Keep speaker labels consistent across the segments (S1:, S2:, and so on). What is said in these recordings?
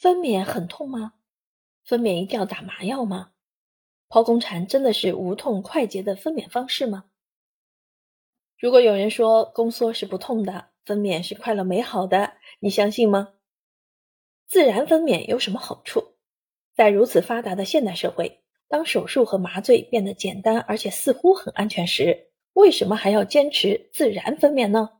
S1: 分娩很痛吗？分娩一定要打麻药吗？剖宫产真的是无痛快捷的分娩方式吗？如果有人说宫缩是不痛的，分娩是快乐美好的，你相信吗？自然分娩有什么好处？在如此发达的现代社会，当手术和麻醉变得简单而且似乎很安全时，为什么还要坚持自然分娩呢？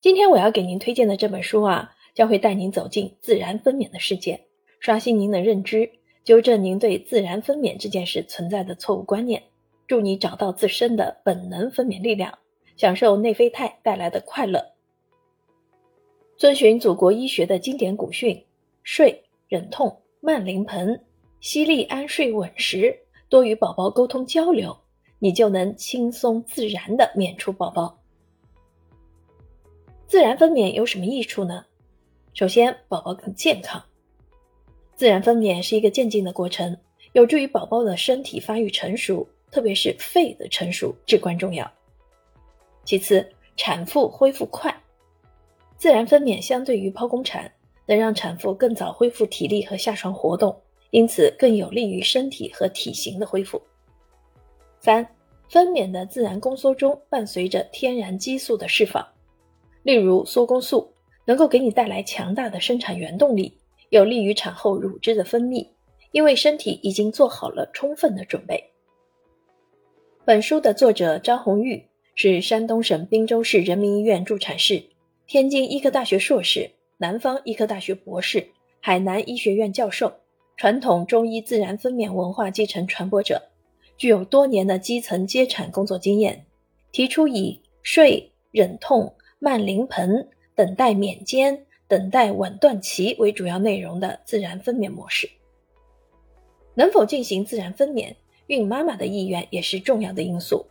S1: 今天我要给您推荐的这本书啊。将会带您走进自然分娩的世界，刷新您的认知，纠正您对自然分娩这件事存在的错误观念，助你找到自身的本能分娩力量，享受内啡肽带来的快乐。遵循祖国医学的经典古训，睡、忍痛、慢临盆、吸力安睡稳时，多与宝宝沟通交流，你就能轻松自然的娩出宝宝。自然分娩有什么益处呢？首先，宝宝更健康。自然分娩是一个渐进的过程，有助于宝宝的身体发育成熟，特别是肺的成熟至关重要。其次，产妇恢复快。自然分娩相对于剖宫产，能让产妇更早恢复体力和下床活动，因此更有利于身体和体型的恢复。三，分娩的自然宫缩中伴随着天然激素的释放，例如缩宫素。能够给你带来强大的生产原动力，有利于产后乳汁的分泌，因为身体已经做好了充分的准备。本书的作者张红玉是山东省滨州市人民医院助产士，天津医科大学硕士，南方医科大学博士，海南医学院教授，传统中医自然分娩文化继承传播者，具有多年的基层接产工作经验，提出以睡、忍痛、慢临盆。等待娩监、等待稳断期为主要内容的自然分娩模式，能否进行自然分娩，孕妈妈的意愿也是重要的因素。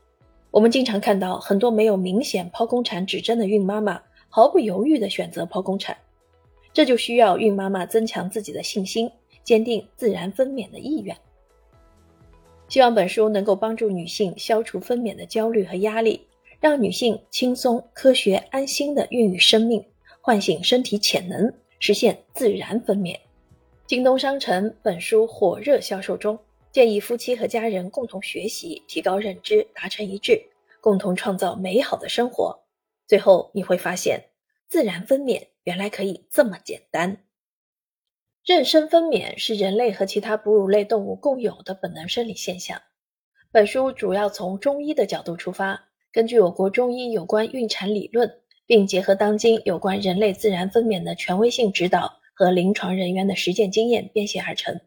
S1: 我们经常看到很多没有明显剖宫产指征的孕妈妈毫不犹豫地选择剖宫产，这就需要孕妈妈增强自己的信心，坚定自然分娩的意愿。希望本书能够帮助女性消除分娩的焦虑和压力。让女性轻松、科学、安心的孕育生命，唤醒身体潜能，实现自然分娩。京东商城本书火热销售中，建议夫妻和家人共同学习，提高认知，达成一致，共同创造美好的生活。最后你会发现，自然分娩原来可以这么简单。妊娠分娩是人类和其他哺乳类动物共有的本能生理现象。本书主要从中医的角度出发。根据我国中医有关孕产理论，并结合当今有关人类自然分娩的权威性指导和临床人员的实践经验编写而成。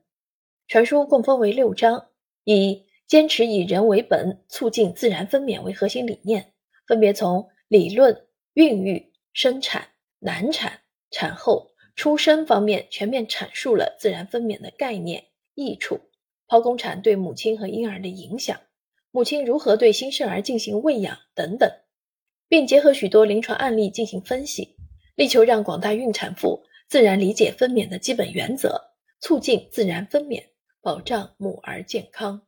S1: 全书共分为六章，以坚持以人为本，促进自然分娩为核心理念，分别从理论、孕育、生产、难产、产后、出生方面全面阐述了自然分娩的概念、益处、剖宫产对母亲和婴儿的影响。母亲如何对新生儿进行喂养等等，并结合许多临床案例进行分析，力求让广大孕产妇自然理解分娩的基本原则，促进自然分娩，保障母儿健康。